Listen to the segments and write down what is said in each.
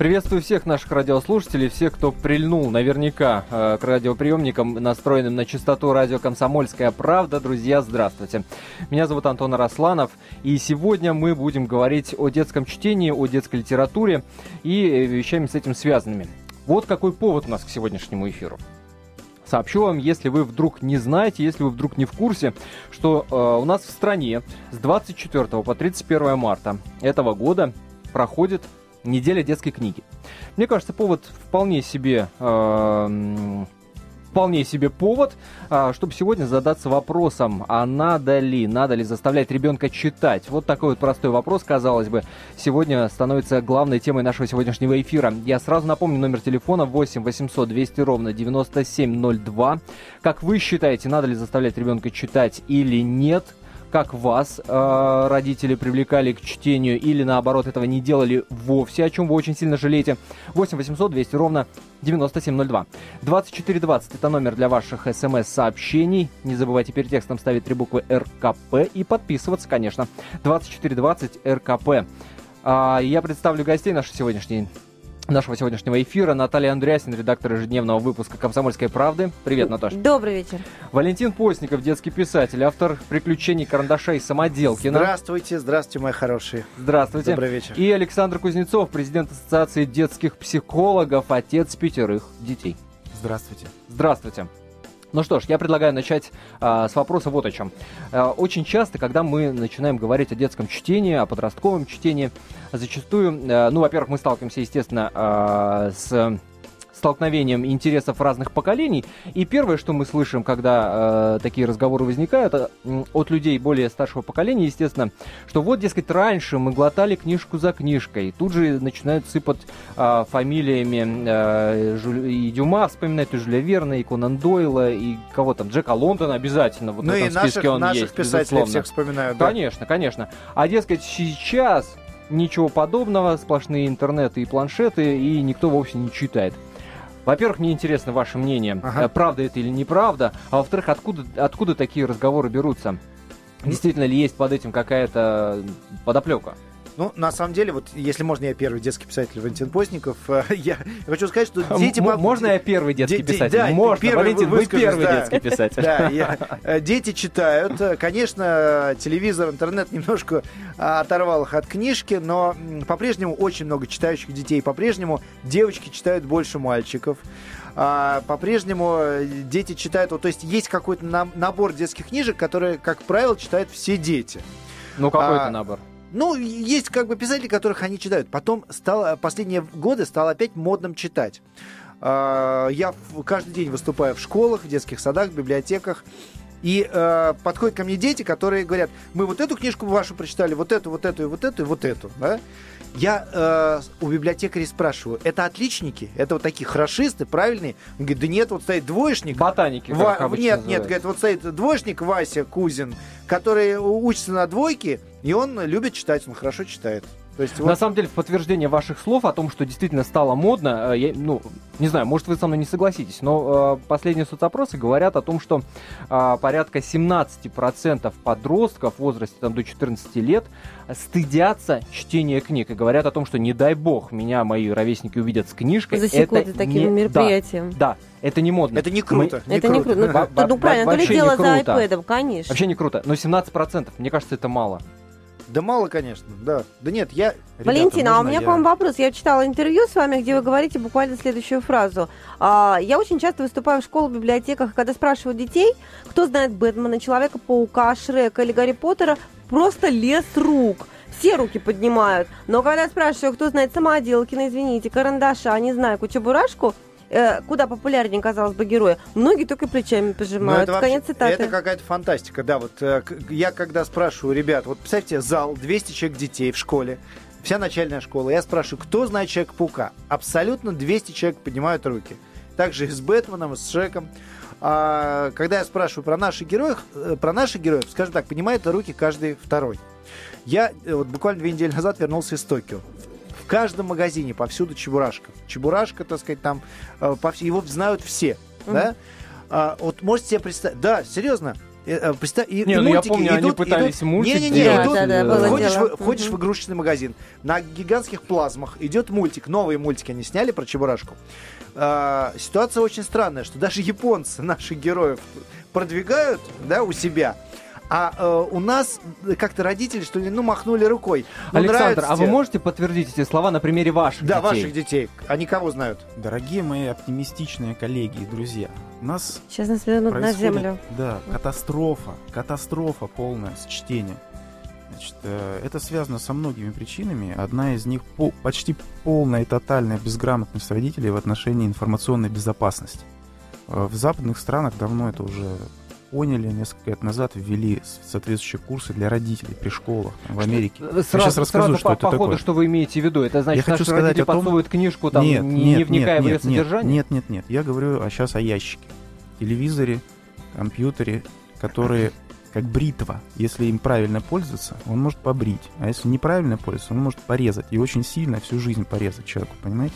Приветствую всех наших радиослушателей, всех, кто прильнул наверняка э, к радиоприемникам, настроенным на частоту радио «Комсомольская правда». Друзья, здравствуйте. Меня зовут Антон Арасланов, и сегодня мы будем говорить о детском чтении, о детской литературе и э, вещами с этим связанными. Вот какой повод у нас к сегодняшнему эфиру. Сообщу вам, если вы вдруг не знаете, если вы вдруг не в курсе, что э, у нас в стране с 24 по 31 марта этого года проходит неделя детской книги. Мне кажется, повод вполне себе э, вполне себе повод, а, чтобы сегодня задаться вопросом, а надо ли, надо ли заставлять ребенка читать? Вот такой вот простой вопрос, казалось бы, сегодня становится главной темой нашего сегодняшнего эфира. Я сразу напомню номер телефона 8 800 200 ровно 9702. Как вы считаете, надо ли заставлять ребенка читать или нет? Как вас э, родители привлекали к чтению или наоборот этого не делали вовсе, о чем вы очень сильно жалеете. 8 800 200 ровно 9702. 2420 это номер для ваших смс-сообщений. Не забывайте перед текстом ставить три буквы РКП и подписываться, конечно. 2420 РКП. А, я представлю гостей нашей сегодняшней нашего сегодняшнего эфира. Наталья Андреасин, редактор ежедневного выпуска «Комсомольской правды». Привет, Наташа. Добрый вечер. Валентин Постников, детский писатель, автор «Приключений карандаша и самоделкина». Здравствуйте, здравствуйте, мои хорошие. Здравствуйте. Добрый вечер. И Александр Кузнецов, президент Ассоциации детских психологов, отец пятерых детей. Здравствуйте. Здравствуйте. Ну что ж, я предлагаю начать а, с вопроса вот о чем. А, очень часто, когда мы начинаем говорить о детском чтении, о подростковом чтении, зачастую, а, ну, во-первых, мы сталкиваемся, естественно, а, с столкновением интересов разных поколений. И первое, что мы слышим, когда э, такие разговоры возникают э, от людей более старшего поколения, естественно, что вот, дескать, раньше мы глотали книжку за книжкой. Тут же начинают сыпать э, фамилиями э, Жюль, и Дюма, вспоминать и Жюля Верна, и Конан Дойла, и кого там, Джека Лондона обязательно. Вот ну в этом и наших, списке он наших есть, писателей безусловно. всех вспоминают. да. Конечно, конечно. А дескать, сейчас ничего подобного, сплошные интернеты и планшеты, и никто вовсе не читает. Во-первых, мне интересно ваше мнение, Ага. э, правда это или неправда, а во-вторых, откуда, откуда такие разговоры берутся? Действительно ли есть под этим какая-то подоплека? Ну, на самом деле, вот если можно, я первый детский писатель Валентин Постников. э, Я хочу сказать, что дети... М- Можно я первый детский Де- де- писатель? да, Можно, первый Валентин, вы- первый да. детский писатель. Да, я- э, дети читают. Э, Конечно, телевизор, интернет немножко а, оторвал их от книжки, но по-прежнему очень много читающих детей. По-прежнему девочки читают больше мальчиков. А, по-прежнему дети читают, вот, то есть есть какой-то набор детских книжек, которые, как правило, читают все дети. Ну, какой А, это набор? Ну, есть как бы писатели, которых они читают. Потом стало, последние годы стало опять модным читать. А, Я каждый день выступаю в школах, в детских садах, в библиотеках. И э, подходят ко мне дети, которые говорят, мы вот эту книжку вашу прочитали, вот эту, вот эту, и вот эту, и вот эту. Да? Я э, у библиотекарей спрашиваю, это отличники? Это вот такие хорошисты, правильные? Он говорит, да нет, вот стоит двоечник, Ботаники, Ва- нет, нет, называют. говорит, вот стоит двоечник Вася Кузин, который учится на двойке, и он любит читать, он хорошо читает. То есть На вот, самом деле, в подтверждение ваших слов о том, что действительно стало модно, э, я, ну, не знаю, может, вы со мной не согласитесь, но э, последние соцопросы говорят о том, что э, порядка 17% подростков в возрасте там, до 14 лет стыдятся чтения книг и говорят о том, что не дай бог меня мои ровесники увидят с книжкой. Засекут это за таким не- да, мероприятием. Да, это не модно. это не круто. Это не круто. Ну, Во- то- ну, во- правильно, то ли не дело за круто. iPad, конечно. Вообще не круто, но 17%, мне кажется, это мало. Да мало, конечно, да. Да нет, я... Валентина, а у меня я- к вам вопрос. Я читала интервью с вами, где вы говорите буквально следующую фразу. А, я очень часто выступаю в школах, библиотеках, когда спрашивают детей, кто знает Бэтмена, Человека-паука, Шрека или Гарри Поттера, просто лес рук. Все руки поднимают. Но когда спрашиваю, кто знает Самоделкина, извините, Карандаша, не знаю, Кучу-Бурашку, э, куда популярнее, казалось бы, героя, многие только плечами Ну, пожимают. это, вообще- Конец цитаты. это какая-то фантастика, да. Вот э, я когда спрашиваю ребят, вот представьте, зал, 200 человек детей в школе, вся начальная школа, я спрашиваю, кто знает Человека-паука? Абсолютно 200 человек поднимают руки. Также и с Бэтменом, и с Шреком. А, когда я спрашиваю про наших героев, э, про наших героев, скажем так, поднимает руки каждый второй. Я э, вот буквально две недели назад вернулся из Токио. В каждом магазине повсюду Чебурашка. Чебурашка, так сказать, там э, повс- его знают все, Мгм. да? А, вот можете себе представить, да, серьезно, э, э, представь, и, Не, и ну я помню, они идут, пытались идут, мультик не, не, не, делать. идут, Да, да, было ходишь, в, ходишь в игрушечный магазин, на гигантских плазмах идет мультик, новые мультики они сняли про Чебурашку. А, ситуация очень странная, что даже японцы наших героев продвигают, да, у себя. А э, у нас как-то родители, что ли, ну, махнули рукой. Ну, Александр, а вы тебе. можете подтвердить эти слова на примере ваших Да, детей? ваших детей. Они кого знают? Дорогие мои оптимистичные коллеги и друзья, у нас Сейчас нас вернут на землю. да, катастрофа, катастрофа полная с чтением. Значит, э, это связано со многими причинами. Одна из них по- почти полная и тотальная безграмотность родителей в отношении информационной безопасности. Э, В западных странах давно это уже поняли, несколько лет назад ввели соответствующие курсы для родителей при школах там, в Америке. Сразу, сейчас расскажу, сразу что по, это по ходу, такое. что вы имеете в виду? Это значит, Я хочу сказать родители о том- книжку, там, нет, не, нет, не вникая нет, в ее нет, содержание? Нет, нет, нет. Я говорю а сейчас о ящике. Телевизоре, компьютере, которые как бритва. Если им правильно пользоваться, он может побрить. А если неправильно пользоваться, он может порезать. И очень сильно всю жизнь порезать человеку, понимаете?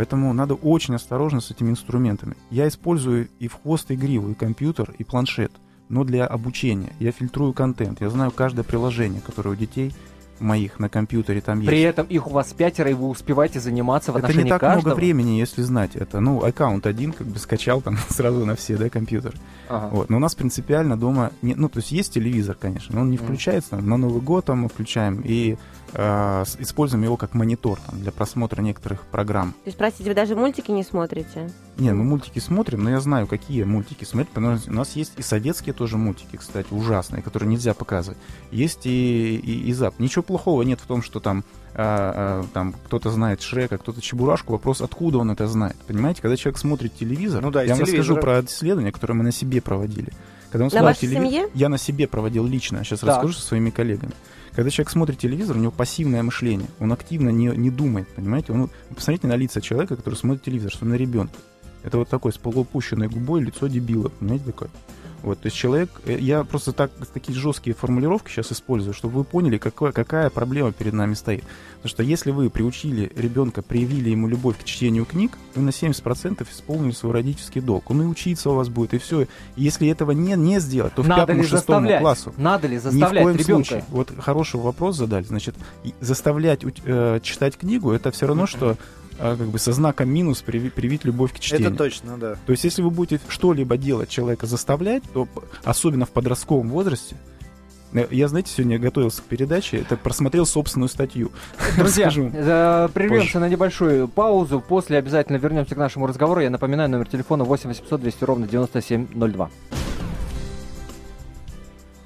Поэтому надо очень осторожно с этими инструментами. Я использую и в хвост, и гриву, и компьютер, и планшет. Но для обучения. Я фильтрую контент. Я знаю каждое приложение, которое у детей моих на компьютере там есть. При этом их у вас пятеро, и вы успеваете заниматься в Это отношении не так каждого? много времени, если знать это. Ну, аккаунт один, как бы скачал там сразу на все, да, компьютер. Ага. Вот. Но у нас принципиально дома, не, ну, то есть есть телевизор, конечно, но он не включается. На Новый год там мы включаем и э, используем его как монитор там, для просмотра некоторых программ. То есть, простите, вы даже мультики не смотрите? Не, мы мультики смотрим, но я знаю, какие мультики смотреть, потому что у нас есть и советские тоже мультики, кстати, ужасные, которые нельзя показывать. Есть и, и, и зап. Ничего плохого нет в том, что там, а, а, там кто-то знает Шрека, кто-то Чебурашку. Вопрос, откуда он это знает. Понимаете, когда человек смотрит телевизор, Ну да, я вам расскажу телевизора. про исследования, которые мы на себе проводили. Когда он На смотрит вашей телевизор, семье? я на себе проводил лично, сейчас Так. расскажу со своими коллегами. Когда человек смотрит телевизор, у него пассивное мышление, он активно не, не думает, понимаете? Он, посмотрите на лица человека, который смотрит телевизор, что на ребенка. Это вот такой с полуопущенной губой лицо дебила, понимаете, такое? Вот, то есть человек, э, я просто так, такие жесткие формулировки сейчас использую, чтобы вы поняли, какое, какая проблема перед нами стоит. Потому что если вы приучили ребенка, привили ему любовь к чтению книг, вы на 70% исполнили свой родительский долг. Он и учиться у вас будет, и все. Если этого не, не сделать, то в Надо пятому, шестому заставлять? классу Надо ли ни в заставлять коем ребенка? случае. Вот хороший вопрос задали. Значит, и заставлять э, читать книгу это все равно, что как бы со знаком минус приви- привить любовь к чтению. Это точно, да. То есть, если вы будете что-либо делать, человека заставлять, то особенно в подростковом возрасте, э, я, знаете, сегодня готовился к передаче, это просмотрел собственную статью. Друзья, э, прервемся позже. на небольшую паузу. После обязательно вернемся к нашему разговору. Я напоминаю, номер телефона 8 800 200 ровно 9702.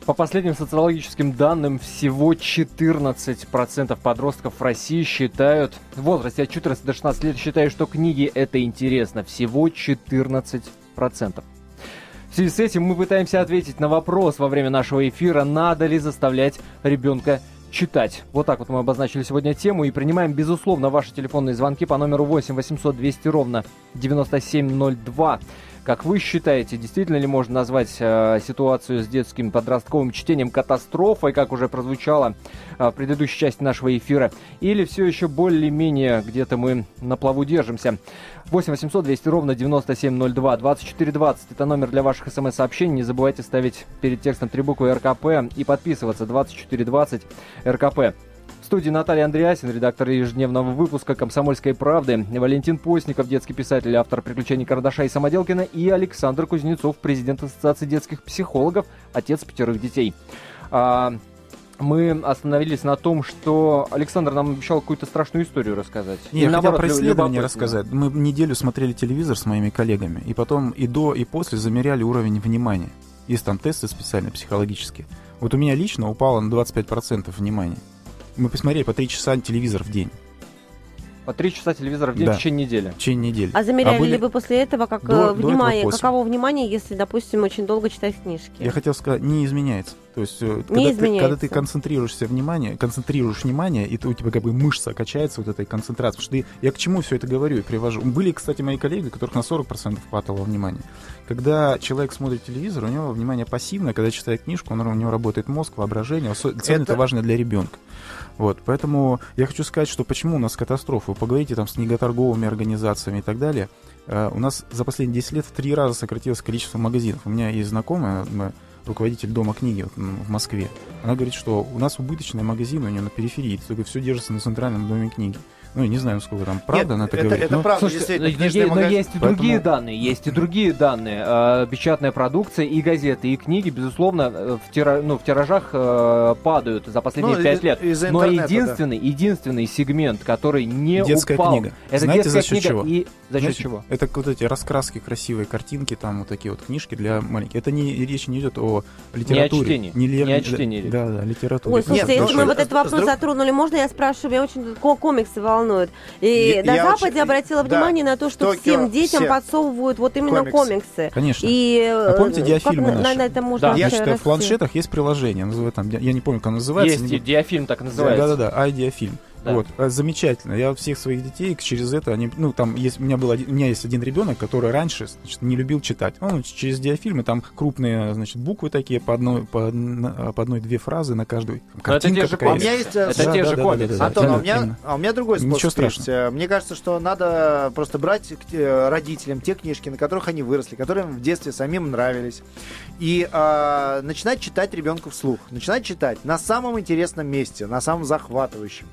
По последним социологическим данным, всего 14% подростков в России считают, в возрасте от 14 до 16 лет считают, что книги это интересно. Всего 14%. В связи с этим мы пытаемся ответить на вопрос во время нашего эфира, надо ли заставлять ребенка читать. Вот так вот мы обозначили сегодня тему и принимаем, безусловно, ваши телефонные звонки по номеру 8 800 200 ровно 9702. Как вы считаете, действительно ли можно назвать э, ситуацию с детским подростковым чтением катастрофой, как уже прозвучало э, в предыдущей части нашего эфира, или все еще более-менее где-то мы на плаву держимся? 8 800 200 ровно 9702. 2420 это номер для ваших смс-сообщений. Не забывайте ставить перед текстом три буквы РКП и подписываться 2420 РКП. Студии Наталья Андреасин, редактор ежедневного выпуска «Комсомольской правды», Валентин Постников, детский писатель, автор «Приключений Кардаша и Самоделкина» и Александр Кузнецов, президент Ассоциации детских психологов, отец пятерых детей. А, мы остановились на том, что Александр нам обещал какую-то страшную историю рассказать. Не, Или я хотел про исследование рассказать. Мы неделю смотрели телевизор с моими коллегами, и потом и до, и после замеряли уровень внимания. Есть там тесты специальные, психологические. Вот у меня лично упало на 25% внимания. Мы посмотрели по 3 часа телевизор в день, По три часа телевизора в день Да. в течение недели. в течение недели. А замеряли были- ли вы после этого, как До- э, до внимание, этого, каково внимание, если, допустим, очень долго читать книжки? Я хотел сказать, не изменяется. То есть, э, когда, ты, изменяется. когда ты концентрируешься внимание, концентрируешь внимание, и ты, у тебя как бы мышца качается вот этой концентрации. Потому что ты- я к чему все это говорю и привожу. Были, кстати, мои коллеги, которых на 40% хватало внимания. Когда человек смотрит телевизор, у него внимание пассивное, когда читает книжку, он, у него работает мозг, воображение. Особенно это... Это- важно для ребенка. Вот, поэтому я хочу сказать, что почему у нас катастрофа. Вы поговорите там с книготорговыми организациями и так далее. Э, у нас за последние 10 лет в три раза сократилось количество магазинов. У меня есть знакомая, руководитель дома книги в Москве. Она говорит, что у нас убыточный магазин у нее на периферии, только все держится на центральном доме книги. Ну, я не знаю, насколько там правда Нет, она это, это, говорит. это но- правда, Слушайте, действительно. но, книжный но магазин- есть и Поэтому- другие данные, есть и другие данные. Э, Печатная продукция и газеты, и книги, безусловно, э, в, тира- ну, в тиражах э, падают за последние Ну, пять лет. Но единственный, единственный сегмент, который не Детская упал, книга. это Знаете, детская за счет книга чего? и за счет Знаете, чего? Это вот эти раскраски, красивые картинки, там вот такие вот книжки для маленьких. Это не речь не идет о литературе. чтении. Не, ли- Не о чтении. Да, да, литературе. Ой, слушайте, Нет, если ну, мы вот с- этот вопрос с друг- затронули, можно я спрашиваю? Меня очень ко- комиксы волнуют. И Я- на я Западе очень- обратила да, внимание на то, что Токио всем детям все подсовывают вот именно комиксы. комиксы. Конечно. И А помните э, диафильмы как на, наши? на это можно Да. Значит, в расти? планшетах есть приложение, называется там, я не помню, как оно называется. Есть не диафильм так называется. Да-да-да, айдиафильм. Да. Вот, э, замечательно. Я всех своих детей через это, они, ну, там есть, у меня был один, у меня есть один ребенок, который раньше, значит, не любил читать. Он через диафильмы, там крупные, значит, буквы такие, по одной, по, одна- по одной-две фразы на каждую. Там Но это картинка те же А у комиксы. меня есть... э, Это Да, те да, же да, комиксы. да, да, Антон, а у меня, именно. а у меня другой Ничего способ есть. страшного. Э, Мне кажется, что надо просто брать родителям те книжки, на которых они выросли, которые им в детстве самим нравились, и а, начинать читать ребенку вслух. Начинать читать на самом интересном месте, на самом захватывающем.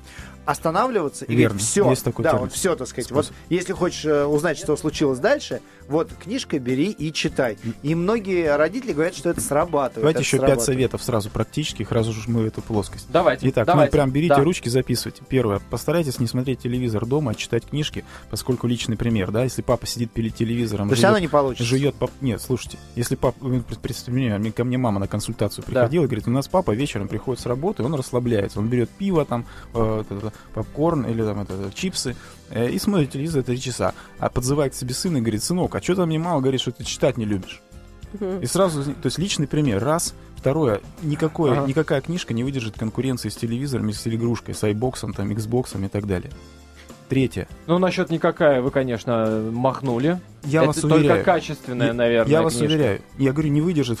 Останавливаться и Верно. говорить, все, Есть такой да, термин. вот все, так сказать. Способ. Вот если хочешь э, узнать, что случилось дальше, вот книжка бери и читай. И многие родители говорят, что это срабатывает. Давайте это еще пять советов сразу практических, сразу же мы в эту плоскость. Давайте, Итак, давайте. ну прям берите Да. ручки, записывайте. Первое, постарайтесь не смотреть телевизор дома, а читать книжки, поскольку личный пример, да, если папа сидит перед телевизором, Да жует- равно не получится. жует пап... Нет, слушайте, если папа, вы пред- представьте, мне- ко мне мама на консультацию Да. приходила, говорит, у нас папа вечером приходит с работы, он расслабляется, он берет пиво, там, э, попкорн или там это, чипсы, и смотрит телевизор три часа, а подзывает к себе сына и говорит, сынок, а что там мне мама говорит, что ты читать не любишь? И сразу, то есть личный пример, раз. Второе, никакое, Ага. никакая книжка не выдержит конкуренции с телевизорами, с игрушкой, с айбоксом, там, Xbox и так далее. Третье, Ну, насчет никакая вы, конечно, махнули. я это вас только уверяю, качественная, я- наверное, я вас книжка. уверяю, я говорю, не выдержит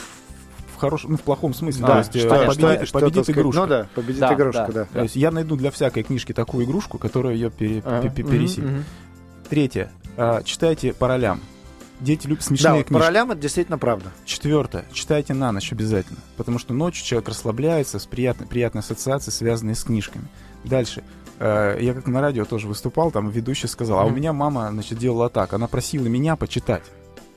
хорошем, ну, в плохом смысле, Да, то есть э, что- что- победит, что, победит сказать, игрушка. Ну да, победит Да, игрушку, да. да. То есть я найду для всякой книжки такую игрушку, которая ее пере- Ага. пе- пе- Мгм, пересилит. мгм. Третье, а, читайте по ролям. Дети любят Да, смешные вот по книжки. ролям это действительно правда. Четвертое. Читайте на ночь обязательно. Потому что ночью человек расслабляется с приятной, приятной ассоциацией, связанной с книжками. Дальше. Э, Я как на радио тоже выступал, там ведущий сказал, а у меня мама, значит, делала так. Она просила меня почитать.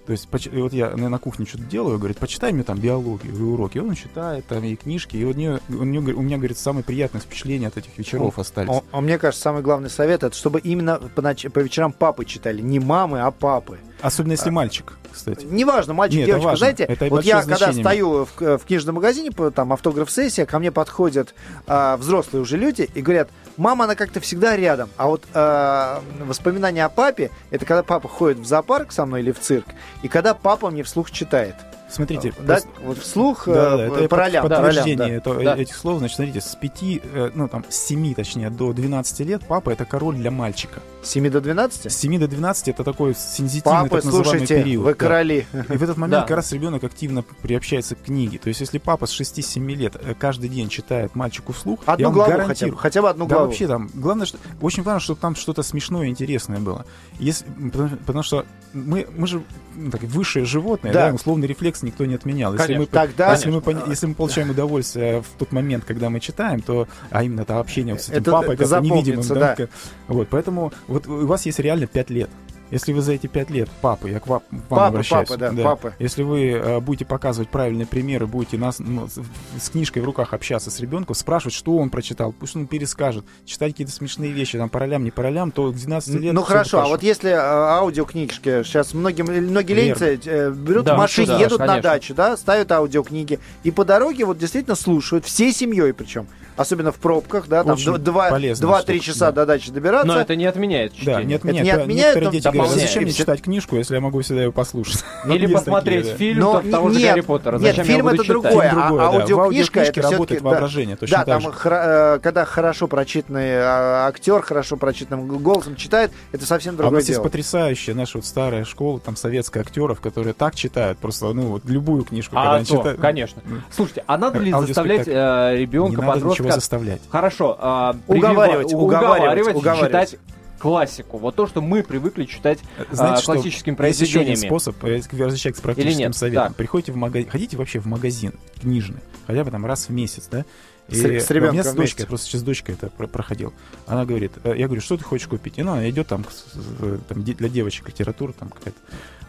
То есть, вот я на кухне что-то делаю, говорит, почитай мне там биологию и уроки. И он читает там и книжки. И у, нее, у, нее, у меня, говорит, самые приятные впечатления от этих вечеров остались. А, а мне кажется, самый главный совет это чтобы именно по, ноч- по вечерам папы читали, не мамы, а папы. Особенно если мальчик, кстати. Неважно, мальчик, Нет, это девочка, важно. знаете, Это вот я когда значение стою в, в книжном магазине, там автограф-сессия, ко мне подходят а, взрослые уже люди и говорят, мама, она как-то всегда рядом, а вот а, воспоминания о папе, это когда папа ходит в зоопарк со мной или в цирк, и когда папа мне вслух читает. Смотрите, Да, просто- вот вслух Да, да, э, это по ролям, по подтверждение да. это- Да. этих слов. Значит, смотрите, с 5, ну там, с 7, точнее, до 12 лет папа это король для мальчика. С 7 до С 12? 7 до 12 это такой сензитивный Папы, так называемый слушайте, период. вы да. короли. И в этот момент Да. как раз ребенок активно приобщается к книге. То есть, если папа с 6-7 лет э, каждый день читает мальчику вслух, я Одну вам главу хотя гарантирую, бы, хотя бы одну да, главу. вообще там, главное, что очень важно, чтобы там что-то смешное и интересное было. Если, потому, потому что мы, мы же ну, так, высшее животное, Да. да. условный рефлекс никто не отменял. Если Конечно. мы, Тогда- если, мы, пони- если мы получаем удовольствие в тот момент, когда мы читаем, то, а именно это общение вот с этим Это- папой, это как невидимым, да, да. вот, поэтому вот у вас есть реально 5 лет. Если вы за эти пять лет, папа, я к вам, Папа, обращаюсь, папа, да, папа. если вы э, будете показывать правильные примеры, будете нас ну, с, книжкой в руках общаться с ребенком, спрашивать, что он прочитал, пусть он перескажет, читать какие-то смешные вещи, там, по ролям, не по ролям, то к 12 лет... Ну хорошо, а вот если э, аудиокнижки, сейчас многие, многие Верно. ленцы э, берут Да, в машине, да, едут на конечно. дачу, да, ставят аудиокниги, и по дороге вот действительно слушают, всей семьей причем, особенно в пробках, да, там Очень два- полезная 2-3 штука, часа да. до дачи добираться. Но это не отменяет Да, чтение. не отменяет. не По- отменяет, Некоторые но а зачем мне читать книжку, если я могу всегда ее послушать? Или посмотреть фильм того же нет, Гарри Поттера. нет, фильм это другое, а другое, аудиокнижка это работает воображение, точно Да, там, э, когда хорошо прочитанный а, актер, хорошо прочитанным голосом читает, это совсем А у другое нас есть дело. потрясающая наша вот старая школа, там, советская актеров, которые так читают, просто, ну, вот любую книжку, когда А они то, читают. конечно. Слушайте, а надо ли заставлять э, Не ребенка, надо ничего подростка... заставлять. Хорошо. а, уговаривать, уговаривать, уговаривать. читать классику. Вот то, что мы привыкли читать Знаете, а, что классическими Есть еще один произведениями. способ, э, возвращаясь к практическим нет? советам. Да. Приходите в магазин, ходите вообще в магазин книжный, хотя бы там раз в месяц, да? С- с ребенком у меня с вместе. дочкой, я просто сейчас с дочкой это про- проходил. Она говорит, э, я говорю, что ты хочешь купить? И она идет там, с- э, там для девочек литература там какая-то.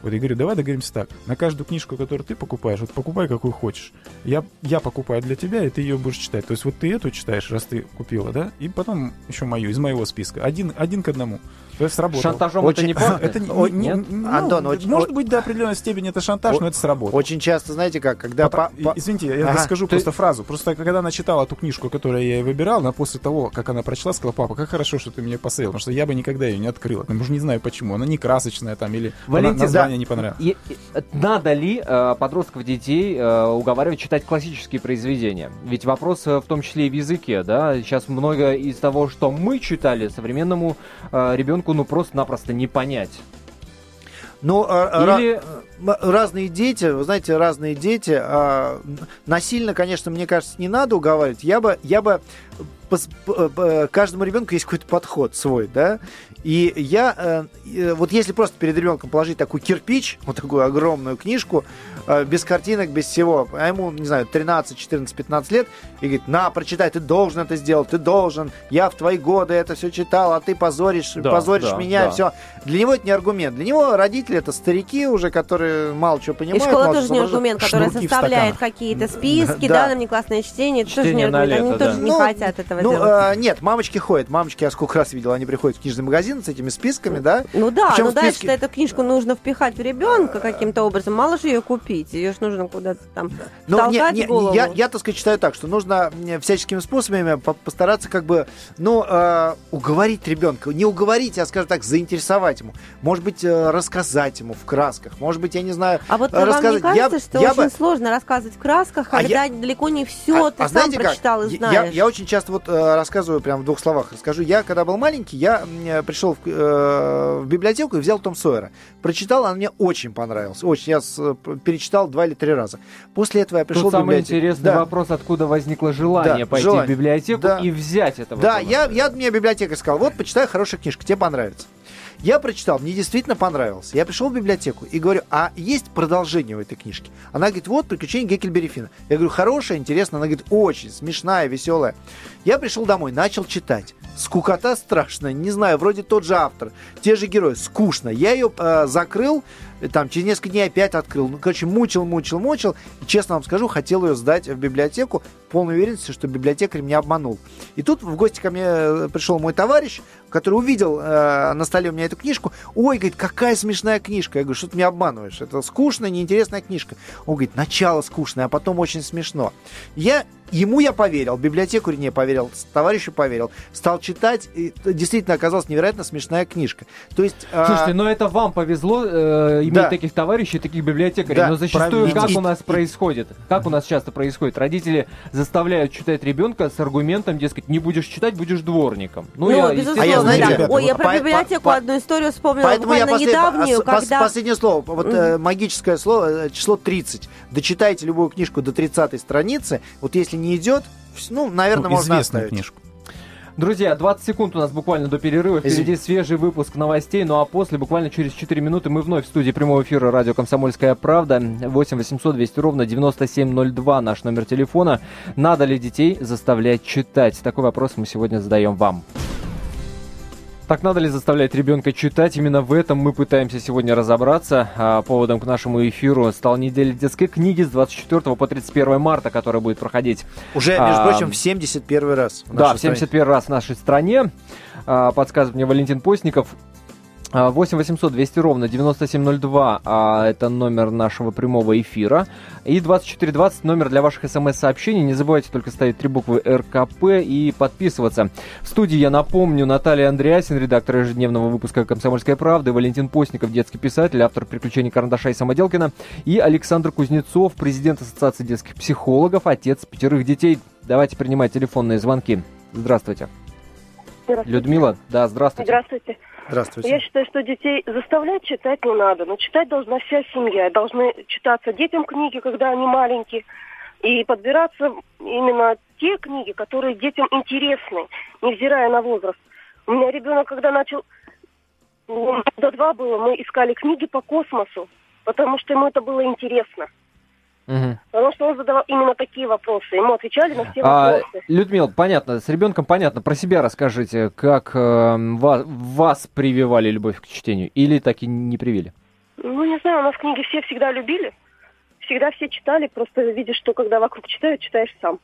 Вот я говорю, давай договоримся так. На каждую книжку, которую ты покупаешь, вот покупай какую хочешь. Я, я покупаю для тебя, и ты ее будешь читать. То есть вот ты эту читаешь, раз ты купила, да? И потом еще мою, из моего списка. Один, один к одному. То есть сработало. Шантажом Очень- это не пахнет? Это не, О, не- нет? ну, Антон, очень- может быть, до определенной степени это шантаж, О- но это сработало. Очень часто, знаете как, когда... По- по- Извините, я Ага. расскажу Ты- просто фразу. Просто когда она читала ту книжку, которую я ей выбирал, она после того, как она прочла, сказала, папа, как хорошо, что ты мне посоветовал, потому что я бы никогда ее не открыл. Я уже не знаю почему. Она не красочная там или Валентин, она- название да. не понравилось. И- и- надо ли э, подростков, детей э, уговаривать читать классические произведения? Ведь вопрос э, в том числе и в языке, да? Сейчас много из того, что мы читали, современному э, ребенку ну просто-напросто не понять. Ну, а, Или- ра- м- разные дети, вы знаете, разные дети. а, насильно, конечно, мне кажется, не надо уговаривать. Я бы, я бы п- каждому ребенку есть какой-то подход свой, да. И я, э, э, вот если просто перед ребенком положить такой кирпич, вот такую огромную книжку, э, без картинок, без всего, а ему, не знаю, 13, 14, 15 лет, и говорит, на, прочитай, ты должен это сделать, ты должен, я в твои годы это все читал, а ты позоришь, Да, позоришь да, меня, да. все. Для него это не аргумент. Для него родители это старики уже, которые мало чего И понимают. школа мало тоже не аргумент, который составляет какие-то списки, Да. да, нам не классное чтение. Это тоже не аргумент. Они тоже не Ну, хотят этого Ну, делать. э, нет, мамочки ходят. Мамочки, я сколько раз видел, они приходят в книжный магазин с этими списками, да? Ну да, Причем ну в дальше эту книжку нужно впихать в ребенка каким-то образом. Мало же ее купить, ее же нужно куда-то там не- толкать не- в голову. я, я, так сказать, считаю так, что нужно всяческими способами по- постараться как бы, ну, э, уговорить ребенка. Не уговорить, а, скажем так, заинтересовать ему. Может быть, э, рассказать ему в красках. Может быть, я не знаю. А вот э, вам не рассказать. Я- кажется, что я очень бы- сложно рассказывать в красках, А когда далеко не все А- ты а сам знаете как? прочитал и Я- знаешь? Я, я очень часто вот э, рассказываю, прям в двух словах расскажу. Я, когда был маленький, я э, пришел в, э, в библиотеку и взял Том Сойера. Прочитал, он мне очень понравился. Очень. Я с- перечитал два или три раза. После этого я пришел Тут в самый библиотеку. интересный Да. вопрос, откуда возникло желание Да, пойти желание. в библиотеку Да. и взять этого. Да, Тома я, я мне библиотекарь сказал, вот, почитай хорошая книжка, тебе понравится. Я прочитал, мне действительно понравилось. Я пришел в библиотеку и говорю, а есть продолжение у этой книжки? Она говорит, вот, «Приключения Геккельбери Финна». Я говорю, хорошая, интересная. Она говорит, очень смешная, веселая. Я пришел домой, начал читать. Скукота страшная, не знаю, вроде тот же автор, те же герои, скучно. Я ее э, закрыл, там, через несколько дней опять открыл. Ну, короче, мучил, мучил, мучил. И, честно вам скажу, хотел ее сдать в библиотеку, полной уверенности, что библиотекарь меня обманул. И тут в гости ко мне э, пришел мой товарищ, который увидел э, на столе у меня эту книжку. Ой, говорит, какая смешная книжка. Я говорю, что ты меня обманываешь? Это скучная, неинтересная книжка. Он говорит, начало скучное, а потом очень смешно. Я Ему я поверил, библиотекарю не поверил, товарищу поверил. Стал читать, и это действительно оказалась невероятно смешная книжка. То есть... а, Слушайте, но это вам повезло э, иметь Да. таких товарищей, таких библиотекарей. Да, но зачастую правильно. как И- у нас и- происходит? Как у нас часто происходит? Родители заставляют читать ребенка с аргументом, дескать, не будешь читать, будешь дворником. Ну, Ну, я, безусловно, А я, знаете, да. ребята, Ой, я про по- библиотеку по- одну историю вспомнила, Поэтому я послед- недавнюю, пос- когда... последнее слово. Вот э, магическое слово, э, число 30. Дочитайте любую книжку до 30 страницы. Вот если не идет, ну, наверное, Ну, можно известную оставить. книжку. Друзья, 20 секунд у нас буквально до перерыва. Впереди Извини. свежий выпуск новостей. Ну а после, буквально через 4 минуты, мы вновь в студии прямого эфира радио «Комсомольская правда». 8 800 200 ровно 9702 наш номер телефона. Надо ли детей заставлять читать? Такой вопрос мы сегодня задаем вам. Так надо ли заставлять ребенка читать? Именно в этом мы пытаемся сегодня разобраться. А, поводом к нашему эфиру стала неделя детской книги с 24 по 31 марта, которая будет проходить Уже, между А, прочим, в 71 раз. в да, в стране. 71 раз в нашей стране. А, Подсказывает мне Валентин Постников. А, 8 800 200 ровно 9702 а, это номер нашего прямого эфира. И 2420 номер для ваших смс-сообщений. Не забывайте только ставить три буквы РКП и подписываться. В студии, я напомню, Наталья Андреасин, редактор ежедневного выпуска «Комсомольской правды», Валентин Постников, детский писатель, автор «Приключений карандаша и Самоделкина», и Александр Кузнецов, президент Ассоциации детских психологов, отец пятерых детей. Давайте принимать телефонные звонки. Здравствуйте. Здравствуйте. Людмила, да, здравствуйте. Здравствуйте. Здравствуйте. Я считаю, что детей заставлять читать не надо, но читать должна вся семья. Должны читаться детям книги, когда они маленькие, и подбираться именно те книги, которые детям интересны, невзирая на возраст. У меня ребенок, когда начал, до два было, мы искали книги по космосу, потому что ему это было интересно. Мгм. Потому что он задавал именно такие вопросы. Ему отвечали на все А, вопросы. Людмила, понятно, с ребенком понятно. Про себя расскажите, как э, вас, вас прививали любовь к чтению или так и не привили? Ну, не знаю, у нас книги все всегда любили. Всегда все читали, просто видишь, что когда вокруг читают, читаешь сам.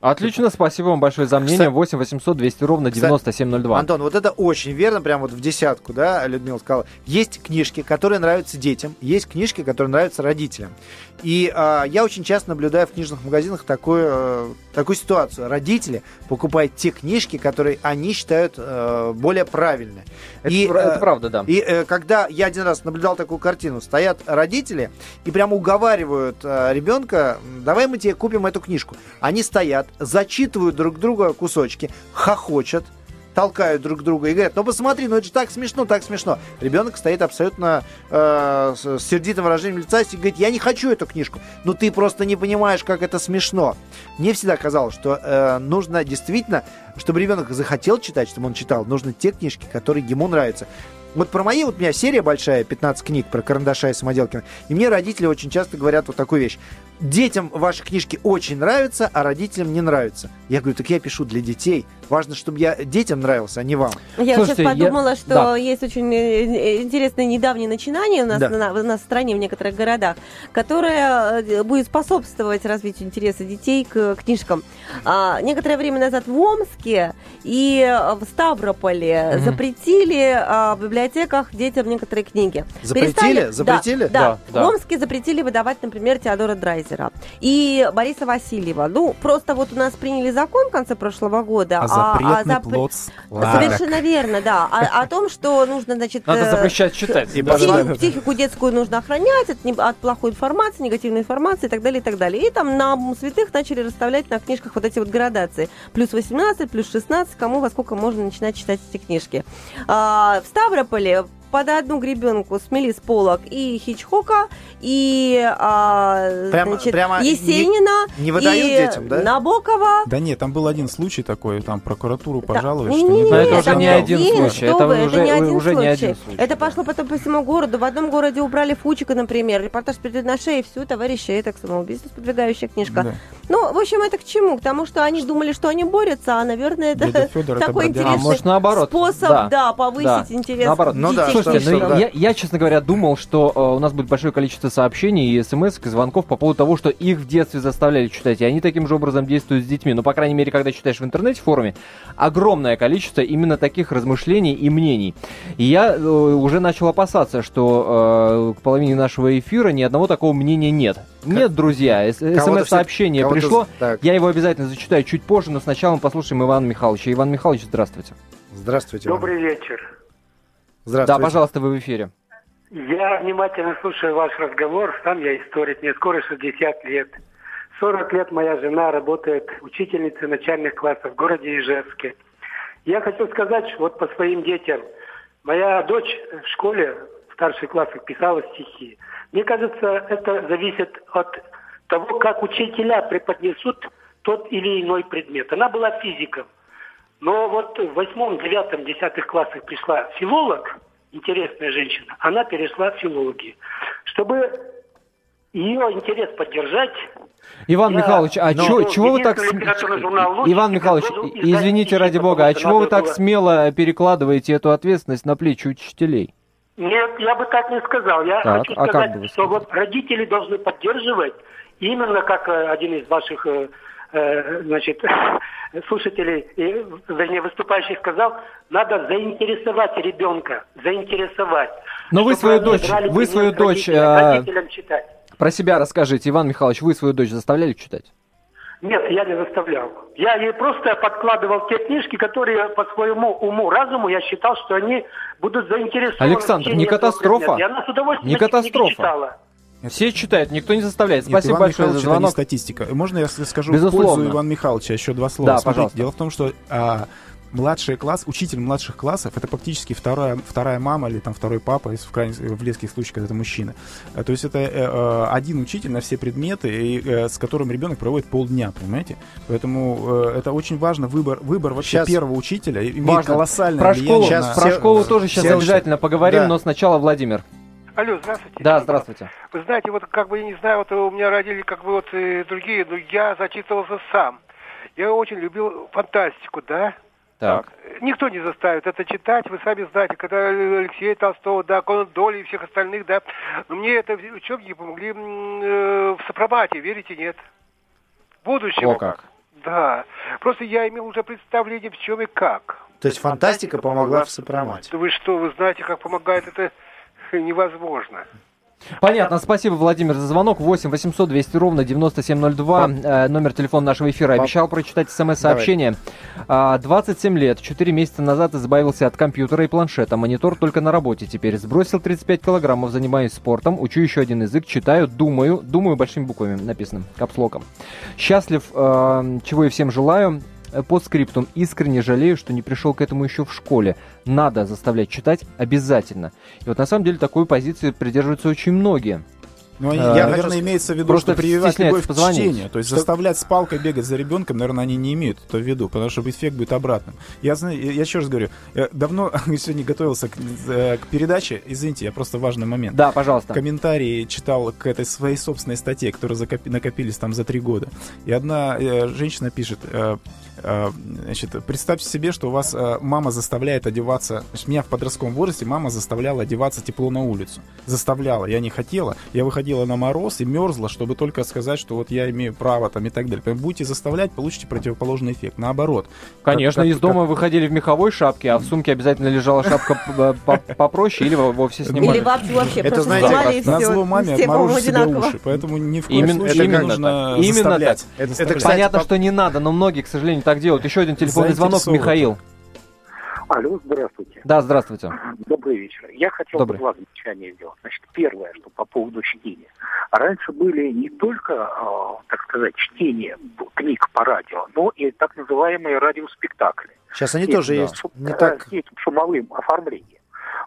Отлично, спасибо вам большое за мнение. Кстати- 8 800 200 ровно Кстати, 9702. Антон, вот это очень верно, прям вот в десятку, да, Людмила сказала. Есть книжки, которые нравятся детям, есть книжки, которые нравятся родителям. И а, я очень часто наблюдаю в книжных магазинах такую, э, такую ситуацию. Родители покупают те книжки, которые они считают э, более правильные. Это, И, пра- это э, правда, да. И э, когда я один раз наблюдал такую картину, стоят родители и прямо уговаривают э, ребенка, «М, давай мы тебе купим эту книжку. Они стоят, зачитывают друг друга кусочки, хохочут, толкают друг друга и говорят, ну посмотри, ну это же так смешно, так смешно. Ребенок стоит абсолютно э, с сердитым выражением лица и говорит, я не хочу эту книжку. Ну ты просто не понимаешь, как это смешно. Мне всегда казалось, что э, нужно действительно, чтобы ребенок захотел читать, чтобы он читал, нужны те книжки, которые ему нравятся. Вот про мои, вот у меня серия большая, 15 книг про карандаша и самоделкина. И мне родители очень часто говорят вот такую вещь. Детям ваши книжки очень нравятся, а родителям не нравятся. Я говорю, так я пишу для детей. Важно, чтобы я детям нравился, а не вам. Я Слушайте, сейчас я- подумала, что да. есть очень э, э, интересное недавнее начинание у нас, Да. на, у нас в стране, в некоторых городах, которое э, будет способствовать развитию интереса детей к книжкам. А, некоторое время назад в Омске и в Ставрополе Мгм. запретили а, в библиотеках детям некоторые книги. Запретили? Перестали- Запретили? Да, да. Да. В Омске запретили выдавать, например, Теодора Драйзера и Бориса Васильева. Ну, просто вот у нас приняли закон в конце прошлого года. А а- а запретный запре- плод сладок. Совершенно верно, да. О, о том, что нужно, значит, Надо э, запрещать читать. И психику, психику детскую нужно охранять от, не- от плохой информации, негативной информации и так далее, и так далее. И там на святых начали расставлять на книжках вот эти вот градации. Плюс 18, плюс 16, кому во сколько можно начинать читать эти книжки. А, в Ставрополе под одну гребенку смели с полок и Хичкока, и а, Прямо- значит, прямо не- Есенина, не выдают и детям, да? Набокова. Да нет, там был один случай такой, там прокуратуру Да. пожаловали, Не, что не, не не, это не, уже не нет, один нет, случай, это вы, уже- не один уже не случай. один случай, Это да. пошло потом по всему городу. В одном городе убрали Фучика, например, репортаж перед на шее, всю товарища, это к самоубийству сподвигающая книжка. Да. Ну, в общем, это к чему? К тому, что они думали, что они борются, а, наверное, это Фёдор это такой бродяга. А интересный может наоборот? способ, Да. да, повысить Да. интерес Наоборот. Ну да, что- Слушайте, ну что- книжкам. да. я, я, честно говоря, думал, что э, у нас будет большое количество сообщений и смс и звонков по поводу того, что их в детстве заставляли читать, и они таким же образом действуют с детьми. Но, по крайней мере, когда читаешь в интернете, в форуме, огромное количество именно таких размышлений и мнений. И я э, уже начал опасаться, что э, к половине нашего эфира ни одного такого мнения нет. Нет, друзья, смс-сообщение все- пришло. Так, Я его обязательно зачитаю чуть позже, но сначала мы послушаем Ивана Михайловича. Иван Михайлович, здравствуйте. здравствуйте. Иван. Добрый вечер. Здравствуйте. Да, пожалуйста, вы в эфире. Я внимательно слушаю ваш разговор. Сам я историк, мне скоро 60 лет. 40 лет моя жена работает учительницей начальных классов в городе Ижевске. Я хочу сказать, что вот по своим детям. Моя дочь в школе в старших классах писала стихи. Мне кажется, это зависит от того, как учителя преподнесут тот или иной предмет. Она была физиком. Но вот в восьмом, девятом, десятых классах пришла филолог, интересная женщина, она перешла в филологию. Чтобы ее интерес поддержать, Иван Я- Михайлович, а чё- ну, чего вы так... Иван Михайлович, извините ради бога, а чего вы так было- смело перекладываете эту ответственность на плечи учителей? Нет, я бы так не сказал. Я Так, хочу а сказать, что вот родители должны поддерживать, именно как э, один из ваших э, э, значит, слушателей, э, вернее, выступающих сказал, надо заинтересовать ребенка, заинтересовать. Но вы свою дочь- вы свою дочь, э, родителям читать. Про себя расскажите, Иван Михайлович, вы свою дочь заставляли читать? Нет, я не заставлял. Я ей просто подкладывал те книжки, которые по своему уму, разуму я считал, что они будут заинтересованы. Александр, не катастрофа? И она с удовольствием Не катастрофа? читала. Все читают, никто не заставляет. Нет, Спасибо Иван большое за Михайлович, это не звонок. статистика. Можно я скажу в Безусловно. пользу Ивана Михайловича еще два слова? Да, Смотрите, пожалуйста. дело в том, что а, младший класс, учитель младших классов, это фактически вторая, вторая мама или там второй папа, если в, крайне, в резких случаях, когда это мужчина. Э, То есть это э, э, один учитель на все предметы, и, э, с которым ребенок проводит полдня, понимаете? Поэтому э, это очень важно, выбор, выбор вообще Щас- первого учителя имеет Важно. колоссальное Про влияние школу, Сейчас на- про все- школу тоже сейчас все- обязательно поговорим, Да. но сначала Владимир. Алло, здравствуйте. Да, здравствуйте. Вы знаете, вот как бы, я не знаю, вот у меня родители как бы вот и другие, но я зачитывался сам. Я очень любил фантастику, да? Так. Никто не заставит это читать, вы сами знаете, когда Алексея Толстого, да, Конан Доли и всех остальных, да. Но мне это учебники помогли э, в сопромате, верите, нет? В будущем. О как. Да. Просто я имел уже представление, в чем и как. То есть фантастика помогла в сопромате. Да вы что, вы знаете, как помогает это невозможно. Понятно, спасибо, Владимир, за звонок. 8 800 200 ровно 9702, э, номер телефона нашего эфира. Обещал прочитать смс-сообщение. А, 27 лет, 4 месяца назад избавился от компьютера и планшета. Монитор только на работе теперь. Сбросил 35 килограммов, занимаюсь спортом, учу еще один язык, читаю, думаю, думаю большими буквами написано, капслоком. Счастлив, э, чего и всем желаю. Э, По скриптум искренне жалею, что не пришел к этому еще в школе. Надо заставлять читать обязательно. И вот на самом деле такой позиции придерживаются очень многие. Ну, они, Я наверное, хочу- имеется в виду, просто что прививать любовь к чтению. То есть Что- заставлять с палкой бегать за ребенком, наверное, они не имеют это в виду, потому что эффект будет обратным. Я, знаю, я еще раз говорю, я давно сегодня готовился к, э, к передаче. Извините, я просто важный момент. Да, пожалуйста. комментарии читал к этой своей собственной статье, которые закопи- накопились там за три года. И одна э, женщина пишет, э, э, значит, представьте себе, что у вас э, мама заставляет одеваться, значит, меня в подростковом возрасте мама заставляла одеваться тепло на улицу. Заставляла, я не хотела. Я выходила на мороз и мерзла, чтобы только сказать, что вот я имею право там и так далее. Поэтому будете заставлять, получите противоположный эффект. Наоборот. Конечно, Как- из как- дома выходили в меховой шапке, а в сумке обязательно лежала шапка попроще или во- вовсе Или снимали. вообще, вообще Это, просто знаете, На зло маме отморожу себе уши. Поэтому ни в коем случае не нужно. Именно заставлять. так. Это, Понятно, по- что не надо, но многие, к сожалению, так делают. Еще один телефонный звонок. Михаил. Алло, здравствуйте. Да, здравствуйте. Добрый вечер. Я хотел Добрый. бы два замечания сделать. Значит, первое, что по поводу чтения. Раньше были не только, э, так сказать, чтение книг по радио, но и так называемые радиоспектакли. Сейчас они С тоже этим, есть. с- Не э, так. С этим шумовым оформлением.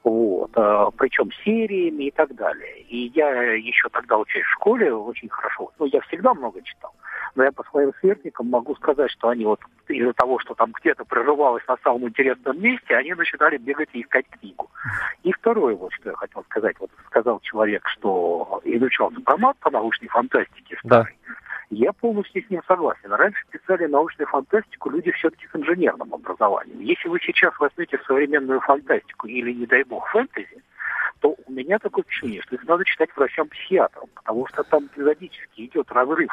Вот, э, причем сериями и так далее. И я еще тогда учась в школе очень хорошо, ну, я всегда много читал, но я по своим сверстникам могу сказать, что они вот из-за того, что там где-то прерывалось на самом интересном месте, они начинали бегать и искать книгу. И второе, вот что я хотел сказать, вот сказал человек, что изучал сопромат по научной фантастике Да. старой. Я полностью с ним согласен. Раньше писали научную фантастику люди все-таки с инженерным образованием. Если вы сейчас возьмете современную фантастику или, не дай бог, фэнтези, то у меня такое впечатление, что их надо читать врачам-психиатрам, потому что там периодически идет разрыв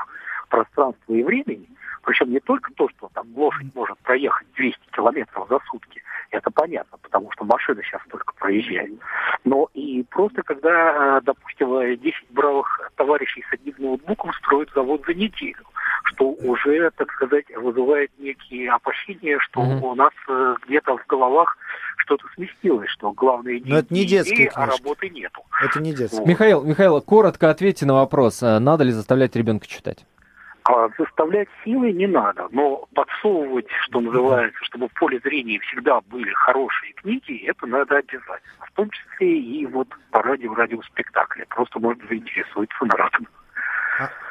пространства и времени, причем не только то, что там лошадь может проехать 200 километров за сутки, это понятно, потому что машины сейчас только проезжают, но и просто когда, э, допустим, э, 10 бравых товарищей с одним ноутбуком строят завод за неделю, что уже, так сказать, вызывает некие опасения, что Мгм. у нас э, где-то в головах что-то сместилось, что главные Но это не идеи, детские а книжки. работы нету. Это не детский. Вот. Михаил, Михаил, коротко ответьте на вопрос, а надо ли заставлять ребенка читать? А заставлять силой не надо, но подсовывать, что называется, чтобы в поле зрения всегда были хорошие книги, это надо обязательно. В том числе и вот по радио радиоспектакле. Просто может заинтересуется народ.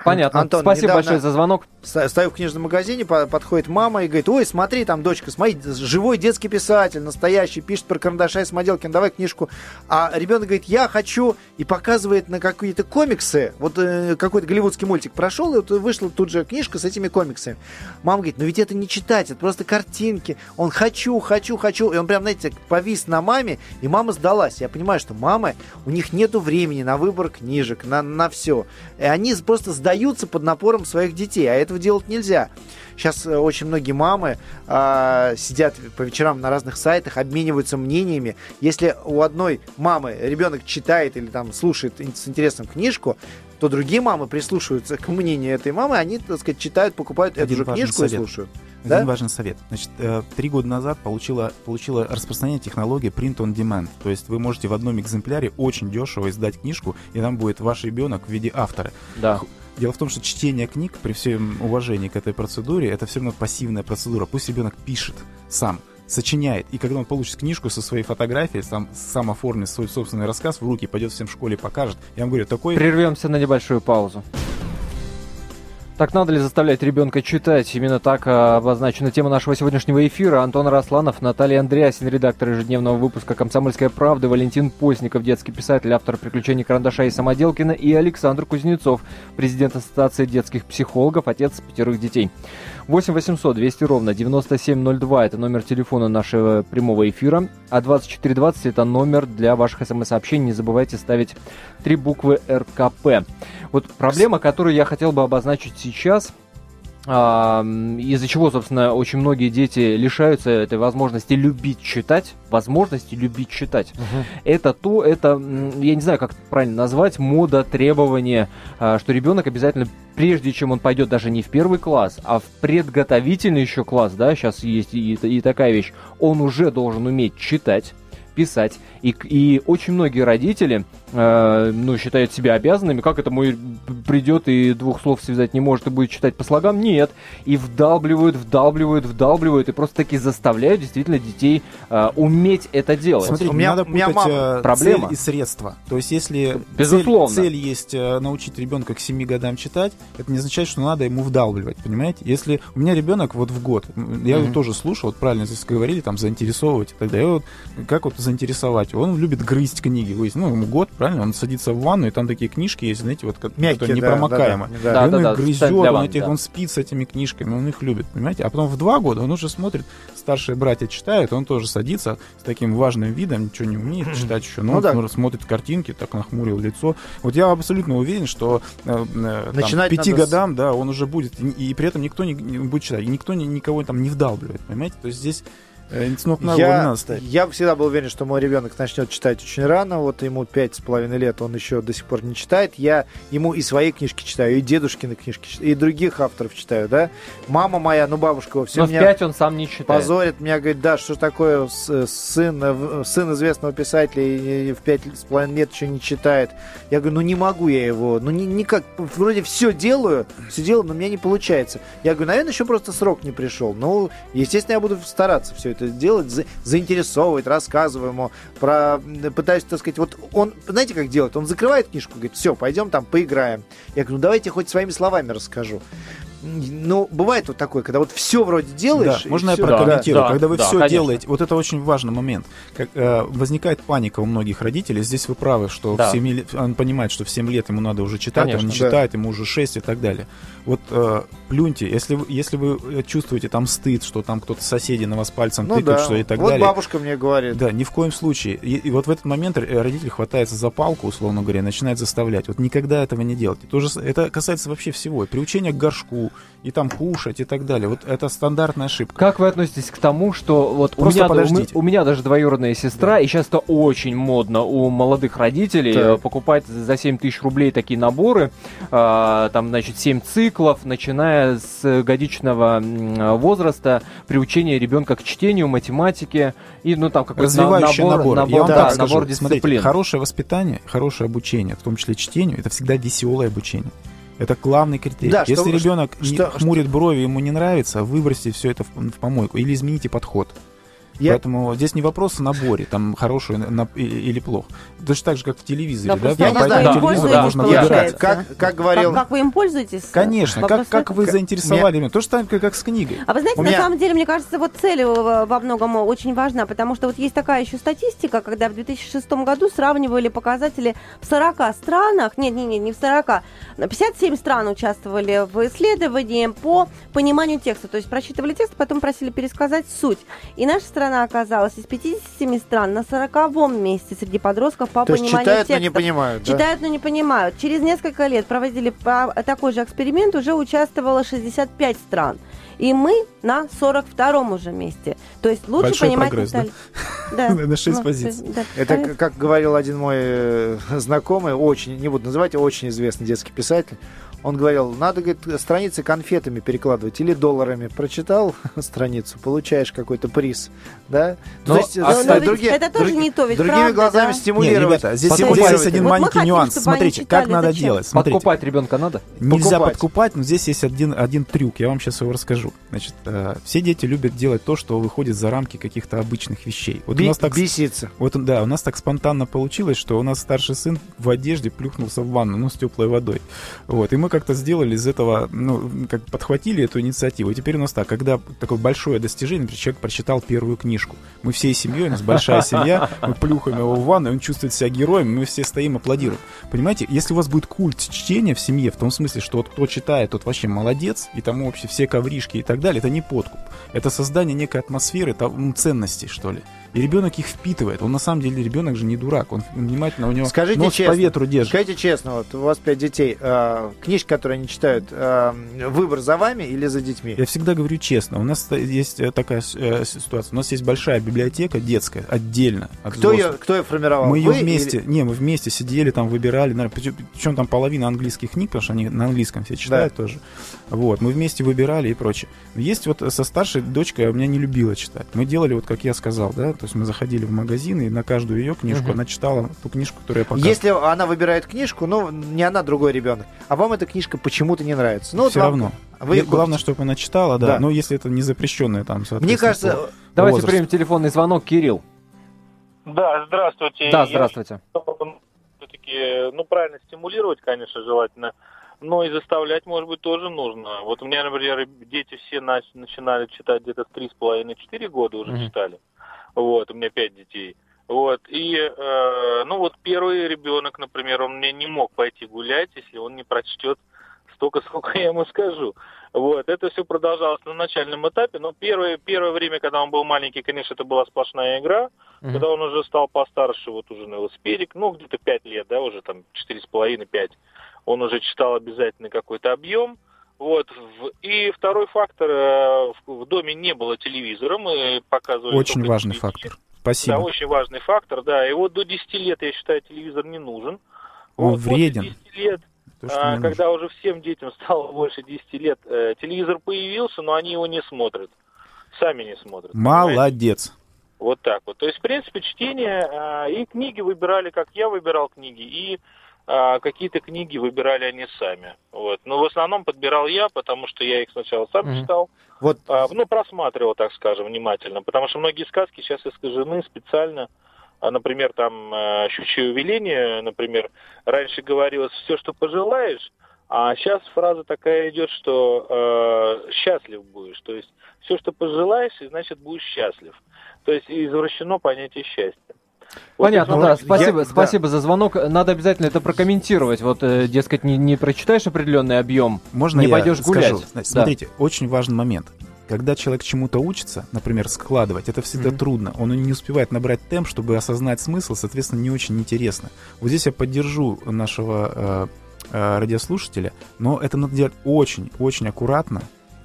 Понятно. Антон, Спасибо большое за звонок. Стою в книжном магазине, по- подходит мама и говорит, ой, смотри, там, дочка, смотри, живой детский писатель, настоящий, пишет про карандаша и самоделкин, давай книжку. А ребенок говорит, я хочу, и показывает на какие-то комиксы, вот э, какой-то голливудский мультик прошел, и вот вышла тут же книжка с этими комиксами. Мама говорит, ну ведь это не читать, это просто картинки. Он хочу, хочу, хочу. И он прям, знаете, повис на маме, и мама сдалась. Я понимаю, что мамы, у них нету времени на выбор книжек, на, на все. И они просто сдаются под напором своих детей, а этого делать нельзя. Сейчас э, очень многие мамы а, сидят по вечерам на разных сайтах, обмениваются мнениями. Если у одной мамы ребенок читает или там слушает с интересом книжку, то другие мамы прислушиваются к мнению этой мамы, они, так сказать, читают, покупают эту Один же важный книжку и совет. слушают. Один Да? важный совет. Значит, э, три года назад получила, получила распространение технологии Print on Demand. То есть вы можете в одном экземпляре очень дешево издать книжку, и там будет ваш ребенок в виде автора. Да. Дело в том, что чтение книг, при всем уважении к этой процедуре, это все равно пассивная процедура. Пусть ребенок пишет сам. сочиняет. И когда он получит книжку со своей фотографией, сам, сам оформит свой собственный рассказ в руки, пойдет всем в школе покажет. Я вам говорю, такой... Прервемся на небольшую паузу. Так надо ли заставлять ребенка читать? Именно так а, обозначена тема нашего сегодняшнего эфира. Антон Росланов, Наталья Андреасин, редактор ежедневного выпуска «Комсомольская правда», Валентин Постников, детский писатель, автор «Приключений карандаша» и Самоделкина, и Александр Кузнецов, президент Ассоциации детских психологов, отец пятерых детей. 8 800 200 ровно 9702 это номер телефона нашего прямого эфира, а 2420 это номер для ваших смс-сообщений. Не забывайте ставить три буквы РКП. Вот проблема, которую я хотел бы обозначить сейчас, из-за чего, собственно, очень многие дети лишаются этой возможности любить читать, возможности любить читать. Угу. Это то, это, я не знаю, как правильно назвать, мода, требование, а, что ребенок обязательно, прежде чем он пойдет даже не в первый класс, а в предготовительный еще класс, да, сейчас есть и, и такая вещь, он уже должен уметь читать писать. И, и очень многие родители э, ну, считают себя обязанными. Как это мой придет и двух слов связать не может и будет читать по слогам? Нет. И вдалбливают, вдалбливают, вдалбливают и просто таки заставляют действительно детей э, уметь это делать. Смотрите, у меня, надо путать мама... Э, проблема. цель и средства. То есть если Безусловно. Цель, цель есть э, научить ребенка к 7 годам читать, это не означает, что надо ему вдалбливать, понимаете? Если у меня ребенок вот в год, я mm-hmm. его тоже слушал, вот правильно здесь говорили, там заинтересовывать и так далее. Вот, как вот заинтересовать? Он любит грызть книги. Ну, ему год, правильно? Он садится в ванну, и там такие книжки есть, знаете, вот Мягкие, которые непромокаемые. Да, да, да. И он да, их да, грызет, он, этих, да. он спит с этими книжками, он их любит, понимаете? А потом в два года он уже смотрит, старшие братья читают, он тоже садится с таким важным видом, ничего не умеет читать еще, но ну, да. он смотрит картинки, так нахмурил лицо. Вот я абсолютно уверен, что э, э Начинать там, пяти годам, да, он уже будет, и, и при этом никто не, не будет читать, и никто ни, никого там не вдалбливает, понимаете? То есть здесь я, я всегда был уверен, что мой ребенок начнет читать очень рано. Вот ему пять с половиной лет, он еще до сих пор не читает. Я ему и свои книжки читаю, и дедушкины книжки читаю, и других авторов читаю, да. Мама моя, ну бабушка, все Но меня... в пять он сам не читает. Позорит меня, говорит, да, что такое сын, э, сын известного писателя и в пять с половиной лет еще не читает. Я говорю, ну не могу я его, ну ни, никак, вроде все делаю, все делаю, но у меня не получается. Я говорю, наверное, еще просто срок не пришел. Ну, естественно, я буду стараться все это делать, за, заинтересовывать, рассказываю ему, про, пытаюсь, так сказать, вот он, знаете, как делает? Он закрывает книжку, говорит, все, пойдем там поиграем. Я говорю, ну давайте хоть своими словами расскажу. Ну, бывает вот такое, когда вот все вроде делаешь. Да, можно я прокомментирую? Да, когда вы да, все конечно. делаете, вот это очень важный момент. Как, э, возникает паника у многих родителей. Здесь вы правы, что да. в 7, он понимает, что в 7 лет ему надо уже читать, конечно, он не да. читает, ему уже 6 и так далее. Вот э, плюньте, если, если вы чувствуете там стыд, что там кто-то соседи на вас пальцем ну, тыкают, да. что и так вот далее. Вот бабушка мне говорит. Да, ни в коем случае. И, и вот в этот момент родитель хватается за палку, условно говоря, и начинает заставлять. Вот никогда этого не делайте. Это касается вообще всего. И приучение к горшку, и там кушать и так далее. Вот это стандартная ошибка. Как вы относитесь к тому, что вот у меня, у, у меня даже двоюродная сестра, да. и сейчас это очень модно у молодых родителей так. покупать за 7 тысяч рублей такие наборы, э, там, значит, 7 циклов, начиная с годичного возраста, приучения ребенка к чтению, математике и, ну, там, какой-то Развивающий набор. набор, Я вам да, так скажу. набор дисциплин. Смотрите, хорошее воспитание, хорошее обучение, в том числе чтению, это всегда веселое обучение. Это главный критерий. Да, Если что, ребенок что, хмурит брови, ему не нравится, выбросьте все это в, в помойку или измените подход. Я... Поэтому здесь не вопрос в наборе, там хороший на, или плохо. Точно так же, как в телевизоре, да? да? Я по, знаю, да. можно выбирать. Как, как говорил... Как, как вы им пользуетесь? Конечно, как, как вы заинтересовали меня. То же самое, как с книгой. А вы знаете, меня... на самом деле, мне кажется, вот цель во многом очень важна, потому что вот есть такая еще статистика, когда в 2006 году сравнивали показатели в 40 странах, нет, нет, нет, не в 40, 57 стран участвовали в исследовании по пониманию текста, то есть прочитывали текст, потом просили пересказать суть. И наша страна страна оказалась из 57 стран на 40 месте среди подростков по То пониманию читают, текстов. но не понимают, да? Читают, но не понимают. Через несколько лет проводили такой же эксперимент, уже участвовало 65 стран. И мы на 42-м уже месте. То есть лучше Большой понимать прогресс, деталь. Да? да. На 6 ну, позиций. Да. Это, как говорил один мой э, знакомый, очень, не буду называть, очень известный детский писатель, Он говорил, надо, говорит, страницы конфетами перекладывать или долларами. Прочитал страницу, получаешь какой-то приз, да? Ну, То есть, а, э, кстати, другие- это тоже друг- не то, ведь Другими правда, глазами да? Стимулировать. ребята, здесь, Подкупать. здесь есть один Вот маленький хотим, нюанс. Смотрите, читали, как надо зачем? делать. Смотрите. Подкупать ребенка надо? Нельзя Покупать. подкупать, но здесь есть один, один трюк. Я вам сейчас его расскажу. Значит, э, все дети любят делать то, что выходит за рамки каких-то обычных вещей. Вот у Би- нас так, Беситься. вот, да, у нас так спонтанно получилось, что у нас старший сын в одежде плюхнулся в ванну, ну, с теплой водой. Вот, и мы как-то сделали из этого, ну, как подхватили эту инициативу. И теперь у нас так, когда такое большое достижение, например, человек прочитал первую книжку, мы всей семьей, у нас большая семья, мы плюхаем его в ванну, он чувствует себя героем, мы все стоим, аплодируем. Понимаете, если у вас будет культ чтения в семье, в том смысле, что вот кто читает, тот вообще молодец, и там вообще все ковришки и так далее, это не подкуп. Это создание некой атмосферы, там, ценностей, что ли. И ребенок их впитывает. Он на самом деле ребенок же не дурак. Он внимательно у него Скажите нос честно, по ветру держит. Скажите честно, вот у вас пять детей, э, книжки, которые они читают, э, выбор за вами или за детьми? Я всегда говорю честно. У нас есть э, такая э, ситуация. У нас есть большая библиотека детская, отдельно. От Кто ее, кто ее формировал? Мы ее Вы вместе, или- не, мы вместе сидели, там выбирали, причем там половина английских книг, потому что они на английском все читают тоже. Вот, мы вместе выбирали и прочее. Есть вот со старшей дочкой, у меня не любила читать. Мы делали вот, как я сказал, да, то есть мы заходили в магазин, и на каждую ее книжку она читала ту книжку, которую я показывал. Если она выбирает книжку, ну, не она, другой ребенок, а вам эта книжка почему-то не нравится. Ну, все равно. Вы главное, чтобы она читала, да. Да. Но если это не запрещенное там, соответственно, Мне кажется, по Давайте примем телефонный звонок. Кирилл. Да, здравствуйте. Да, Я здравствуйте. все-таки, ну, правильно стимулировать, конечно, желательно, но и заставлять, может быть, тоже нужно. Вот у меня, например, дети все нач- начинали читать где-то с три с половиной, четыре года уже Мгм. читали. Вот, у меня пять детей. Вот, и, э, ну, вот первый ребенок, например, он мне не мог пойти гулять, если он не прочтет столько, сколько я ему скажу. Вот, это все продолжалось на начальном этапе, но первое, первое время, когда он был маленький, конечно, это была сплошная игра, Мгм. когда он уже стал постарше, вот уже на велосипедик, ну, где-то пять лет, да, уже там четыре с половиной, пять, он уже читал обязательно какой-то объем. Вот. И второй фактор, э, в доме не было телевизора, мы показывали... Очень важный телевизор. фактор. Спасибо. Да, очень важный фактор, да. И вот до 10 лет, я считаю, телевизор не нужен. Он Вот после вреден. 10 лет, То, а, мне нужно. когда уже всем детям стало больше 10 лет, э, телевизор появился, но они его не смотрят. Сами не смотрят. понимаете? Молодец. Вот так вот. То есть, в принципе, чтение а, и книги выбирали, как я выбирал книги, и а, какие-то книги выбирали они сами. Вот. Но в основном подбирал я, потому что я их сначала сам Мгм. читал, вот а, ну, просматривал, так скажем, внимательно. Потому что многие сказки сейчас искажены специально. А, например, там э, «Щучье увеление», например, раньше говорилось «все, что пожелаешь», а сейчас фраза такая идет, что э, «счастлив будешь». То есть все, что пожелаешь, и значит будешь счастлив. То есть извращено понятие счастья. Вот Понятно, это да. вот- Спасибо, я- спасибо за звонок. Надо обязательно это прокомментировать. Вот, э, дескать, не, не прочитаешь определенный объем, Можно не пойдешь скажу? гулять. Значит, Да. Смотрите, очень важный момент. Когда человек чему-то учится, например, складывать, это всегда Мгм. трудно. Он не успевает набрать темп, чтобы осознать смысл, соответственно, не очень интересно. Вот здесь я поддержу нашего э, э, радиослушателя, но это надо делать очень-очень аккуратно.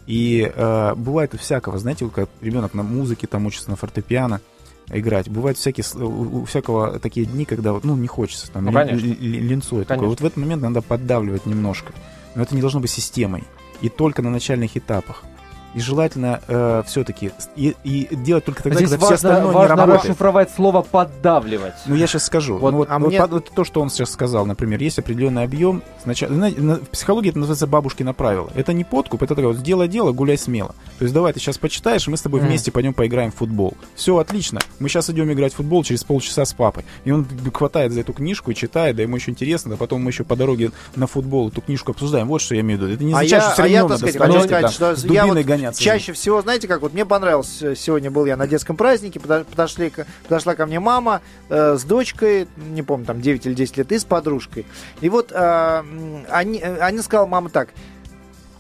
И э, бывает у всякого, знаете, вот как ребенок на музыке там учится, на фортепиано играть. Бывают всякие, у, у всякого такие дни, когда вот, ну, не хочется, там, Ну, конечно. ли- ли- линцой такой. Конечно. Вот в этот момент надо поддавливать немножко. Но это не должно быть системой. И только на начальных этапах. И желательно все-таки и, и делать только тогда, Здесь когда все важно, остальное не важно работает. расшифровать слово «поддавливать». Ну, я сейчас скажу. Вот, Ну, вот, а вот мне- по- вот то, что он сейчас сказал, например, есть определенный объем. Сначала, знаете, на- в психологии это называется бабушкино правило. Это не подкуп, это такое вот сделай дело, гуляй смело. То есть давай ты сейчас почитаешь, и мы с тобой Мгм. вместе пойдем поиграем в футбол. Все отлично. Мы сейчас идем играть в футбол через полчаса с папой. И он хватает за эту книжку и читает, да ему еще интересно, да потом мы еще по дороге на футбол эту книжку обсуждаем. Вот что я имею в виду. Это не А означает, я, что все а я, так сказать, сказать, с что я вот гоняться. чаще всего, знаете, как вот мне понравилось, э, сегодня был я на детском празднике, подо- подошли, подошла ко мне мама э, с дочкой, не помню, там 9 или 10 лет, и с подружкой. И вот э, м, они, э, они сказала, мама, так,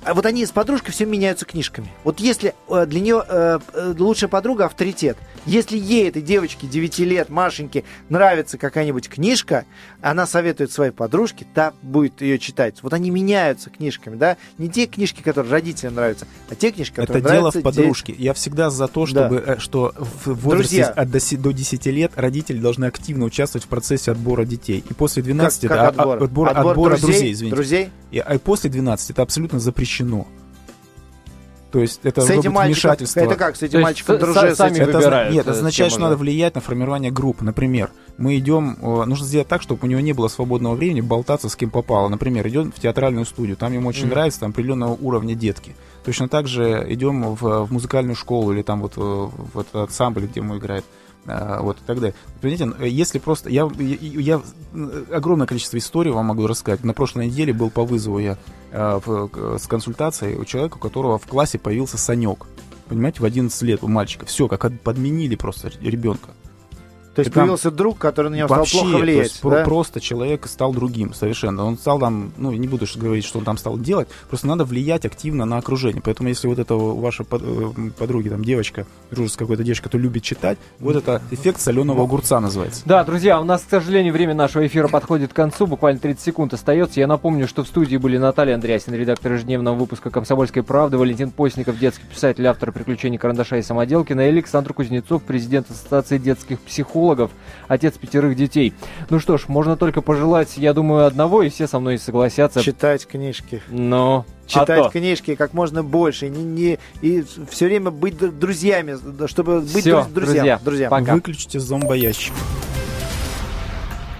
а вот они с подружкой все меняются книжками. Вот если э, для нее э, э, лучшая подруга авторитет, если ей, этой девочке 9 лет, Машеньке, нравится какая-нибудь книжка, она советует своей подружке, та будет ее читать. Вот они меняются книжками, да? Не те книжки, которые родителям нравятся, а те книжки, которые Это дело нравятся в подружке. Я всегда за то, чтобы, э, что в возрасте Друзья. от до до 10 лет родители должны активно участвовать в процессе отбора детей. И после 12 Как- как это отбор? а- отбор, Отбор отбора друзей? друзей, извините. Друзей? И, а после 12 это абсолютно запрещено. То есть это С этим мальчиком, вмешательство. это как, с этим То мальчиком дружить? с этим- Это выбирают, озна- Нет, э, это означает, что надо влиять на формирование группы. Например, мы идем, э, нужно сделать так, чтобы у него не было свободного времени болтаться с кем попало. Например, идем в театральную студию, там ему очень Мгм. нравится там определенного уровня детки. Точно так же идем в, в музыкальную школу или там вот э, в этот ансамбль, где ему играет. Э, Вот и так далее. Понимаете, э, если просто... Я, я, я э, огромное количество историй вам могу рассказать. На прошлой неделе был по вызову я к- с консультацией у человека, у которого в классе появился Санек. Понимаете, в 11 лет у мальчика. Все, как подменили просто ребенка. То есть И там появился друг, который на него стал Вообще, плохо то влиять. есть про- да? просто человек стал другим совершенно. Он стал там, ну, не буду говорить, что он там стал делать, просто надо влиять активно на окружение. Поэтому если вот это у вашей под- э, подруги, там, девочка, дружит с какой-то девочкой, которая любит читать, вот это эффект соленого огурца называется. Да, друзья, у нас, к сожалению, время нашего эфира подходит к концу. Буквально 30 секунд остается. Я напомню, что в студии были Наталья Андреасин, редактор ежедневного выпуска «Комсомольской правды», Валентин Постников, детский писатель, автор «Приключений карандаша и самоделкина», и Александр Кузнецов, президент Ассоциации детских психологов, отец пятерых детей. Ну что ж, можно только пожелать, я думаю, одного, и все со мной согласятся. Читать книжки. Но... Читать а то. книжки как можно больше. Не, не, и все время быть дру- друзьями, чтобы быть Всё, друз- друзьям. друзья, друзьям. пока. Выключите зомбоящик.